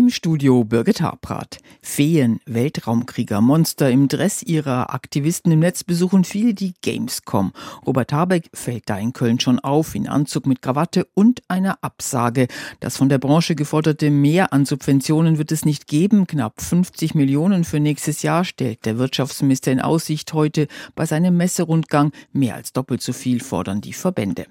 Im Studio Birgit Habrath. Feen, Weltraumkrieger, Monster im Dress ihrer Aktivisten im Netz besuchen viele die Gamescom. Robert Habeck fällt da in Köln schon auf, in Anzug mit Krawatte und einer Absage. Das von der Branche geforderte Mehr an Subventionen wird es nicht geben. Knapp 50 Millionen für nächstes Jahr stellt der Wirtschaftsminister in Aussicht heute bei seinem Messerundgang. Mehr als doppelt so viel fordern die Verbände.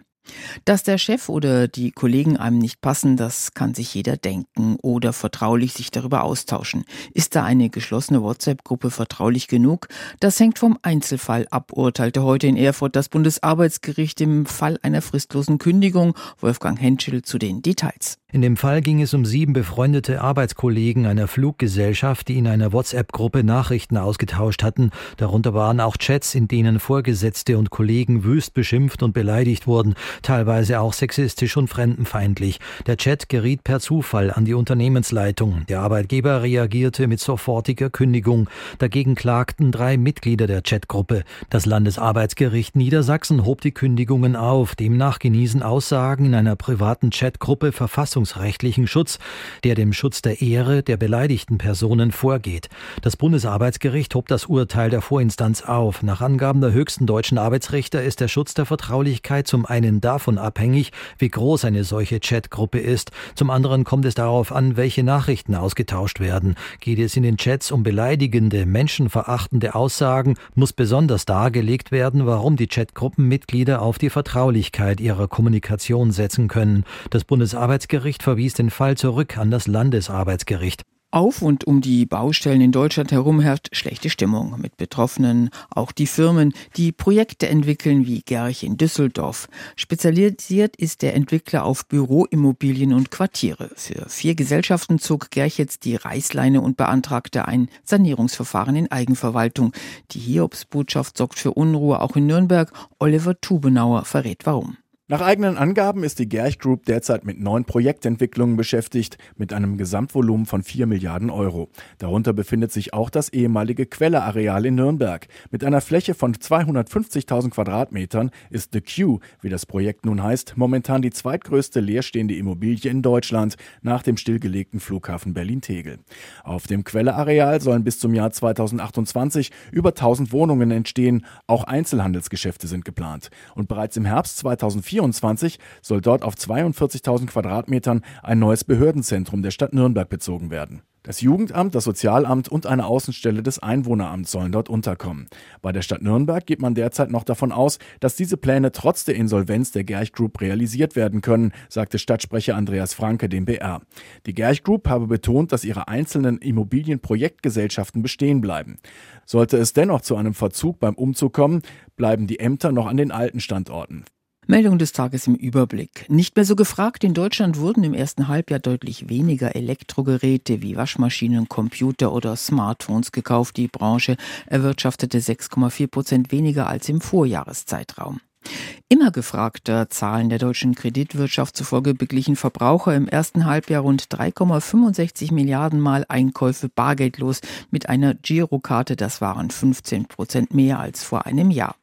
Dass der Chef oder die Kollegen einem nicht passen, das kann sich jeder denken oder vertraulich sich darüber austauschen. Ist da eine geschlossene WhatsApp-Gruppe vertraulich genug? Das hängt vom Einzelfall ab, urteilte heute in Erfurt das Bundesarbeitsgericht im Fall einer fristlosen Kündigung. Wolfgang Henschel zu den Details. In dem Fall ging es um sieben befreundete Arbeitskollegen einer Fluggesellschaft, die in einer WhatsApp-Gruppe Nachrichten ausgetauscht hatten. Darunter waren auch Chats, in denen Vorgesetzte und Kollegen wüst beschimpft und beleidigt wurden, teilweise auch sexistisch und fremdenfeindlich. Der Chat geriet per Zufall an die Unternehmensleitung. Der Arbeitgeber reagierte mit sofortiger Kündigung. Dagegen klagten drei Mitglieder der Chatgruppe. Das Landesarbeitsgericht Niedersachsen hob die Kündigungen auf. Demnach genießen Aussagen in einer privaten Chatgruppe Verfassung verfassungsrechtlichen Schutz, der dem Schutz der Ehre der beleidigten Personen vorgeht. Das Bundesarbeitsgericht hob das Urteil der Vorinstanz auf. Nach Angaben der höchsten deutschen Arbeitsrichter ist der Schutz der Vertraulichkeit zum einen davon abhängig, wie groß eine solche Chatgruppe ist. Zum anderen kommt es darauf an, welche Nachrichten ausgetauscht werden. Geht es in den Chats um beleidigende, menschenverachtende Aussagen, muss besonders dargelegt werden, warum die Chatgruppenmitglieder auf die Vertraulichkeit ihrer Kommunikation setzen können. Das Bundesarbeitsgericht verwies den Fall zurück an das Landesarbeitsgericht. Auf und um die Baustellen in Deutschland herum herrscht schlechte Stimmung mit Betroffenen, auch die Firmen, die Projekte entwickeln wie Gerch in Düsseldorf. Spezialisiert ist der Entwickler auf Büroimmobilien und Quartiere. Für vier Gesellschaften zog Gerch jetzt die Reißleine und beantragte ein Sanierungsverfahren in Eigenverwaltung. Die Hiobsbotschaft sorgt für Unruhe auch in Nürnberg. Oliver Tubenauer verrät warum. Nach eigenen Angaben ist die Gerch Group derzeit mit neun Projektentwicklungen beschäftigt, mit einem Gesamtvolumen von 4 Milliarden Euro. Darunter befindet sich auch das ehemalige Quelleareal in Nürnberg. Mit einer Fläche von 250.000 Quadratmetern ist The Q, wie das Projekt nun heißt, momentan die zweitgrößte leerstehende Immobilie in Deutschland nach dem stillgelegten Flughafen Berlin-Tegel. Auf dem Quelleareal sollen bis zum Jahr 2028 über 1000 Wohnungen entstehen. Auch Einzelhandelsgeschäfte sind geplant. Und bereits im Herbst 2024 2024 soll dort auf 42.000 Quadratmetern ein neues Behördenzentrum der Stadt Nürnberg bezogen werden. Das Jugendamt, das Sozialamt und eine Außenstelle des Einwohneramts sollen dort unterkommen. Bei der Stadt Nürnberg geht man derzeit noch davon aus, dass diese Pläne trotz der Insolvenz der Gerch Group realisiert werden können, sagte Stadtsprecher Andreas Franke dem BR. Die Gerch Group habe betont, dass ihre einzelnen Immobilienprojektgesellschaften bestehen bleiben. Sollte es dennoch zu einem Verzug beim Umzug kommen, bleiben die Ämter noch an den alten Standorten. Meldung des Tages im Überblick. Nicht mehr so gefragt. In Deutschland wurden im ersten Halbjahr deutlich weniger Elektrogeräte wie Waschmaschinen, Computer oder Smartphones gekauft. Die Branche erwirtschaftete 6,4 Prozent weniger als im Vorjahreszeitraum. Immer gefragter Zahlen der deutschen Kreditwirtschaft zufolge beglichen Verbraucher im ersten Halbjahr rund 3,65 Milliarden Mal Einkäufe bargeldlos mit einer Girokarte. Das waren 15 Prozent mehr als vor einem Jahr.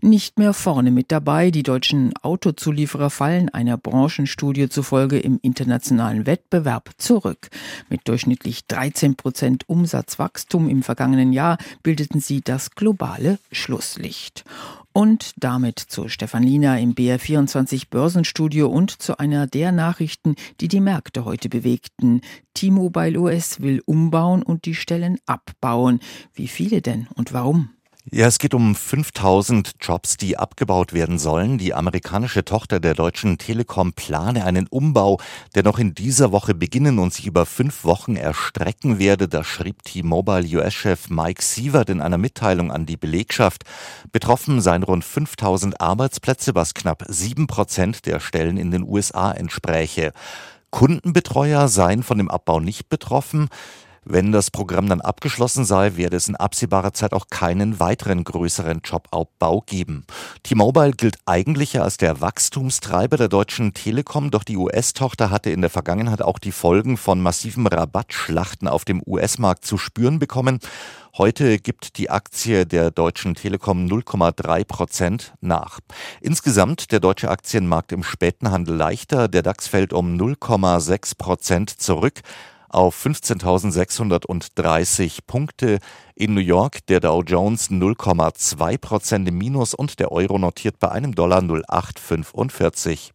Nicht mehr vorne mit dabei. Die deutschen Autozulieferer fallen einer Branchenstudie zufolge im internationalen Wettbewerb zurück. Mit durchschnittlich 13 Prozent Umsatzwachstum im vergangenen Jahr bildeten sie das globale Schlusslicht. Und damit zu Stefan Liener im BR24 Börsenstudio und zu einer der Nachrichten, die die Märkte heute bewegten. T-Mobile US will umbauen und die Stellen abbauen. Wie viele denn und warum? Ja, es geht um 5000 Jobs, die abgebaut werden sollen. Die amerikanische Tochter der Deutschen Telekom plane einen Umbau, der noch in dieser Woche beginnen und sich über fünf Wochen erstrecken werde. Das schrieb T-Mobile US-Chef Mike Sievert in einer Mitteilung an die Belegschaft. Betroffen seien rund 5000 Arbeitsplätze, was knapp sieben Prozent der Stellen in den USA entspräche. Kundenbetreuer seien von dem Abbau nicht betroffen. Wenn das Programm dann abgeschlossen sei, werde es in absehbarer Zeit auch keinen weiteren größeren Jobabbau geben. T-Mobile gilt eigentlich als der Wachstumstreiber der deutschen Telekom, doch die US-Tochter hatte in der Vergangenheit auch die Folgen von massiven Rabattschlachten auf dem US-Markt zu spüren bekommen. Heute gibt die Aktie der Deutschen Telekom 0,3 Prozent nach. Insgesamt der deutsche Aktienmarkt im späten Handel leichter. Der DAX fällt um 0,6 Prozent zurück auf 15.630 Punkte. In New York der Dow Jones 0,2 Prozent im Minus und der Euro notiert bei einem Dollar 0,845.